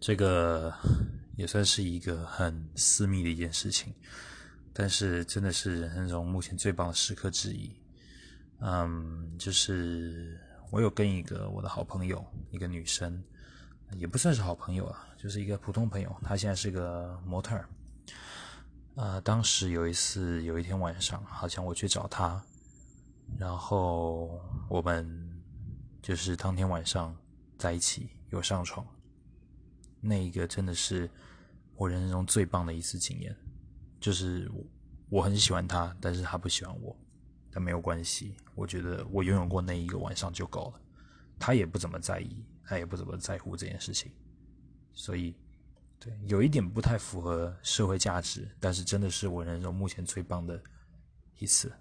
这个也算是一个很私密的一件事情，但是真的是人生中目前最棒的时刻之一。嗯，就是我有跟一个我的好朋友，一个女生，也不算是好朋友啊，就是一个普通朋友，她现在是个模特儿。呃，当时有一次，有一天晚上，好像我去找她，然后我们就是当天晚上在一起有上床，那一个真的是我人生中最棒的一次经验，就是我很喜欢他，但是他不喜欢我。但没有关系，我觉得我拥有过那一个晚上就够了。他也不怎么在意，他也不怎么在乎这件事情，所以，对，有一点不太符合社会价值，但是真的是我人生中目前最棒的一次。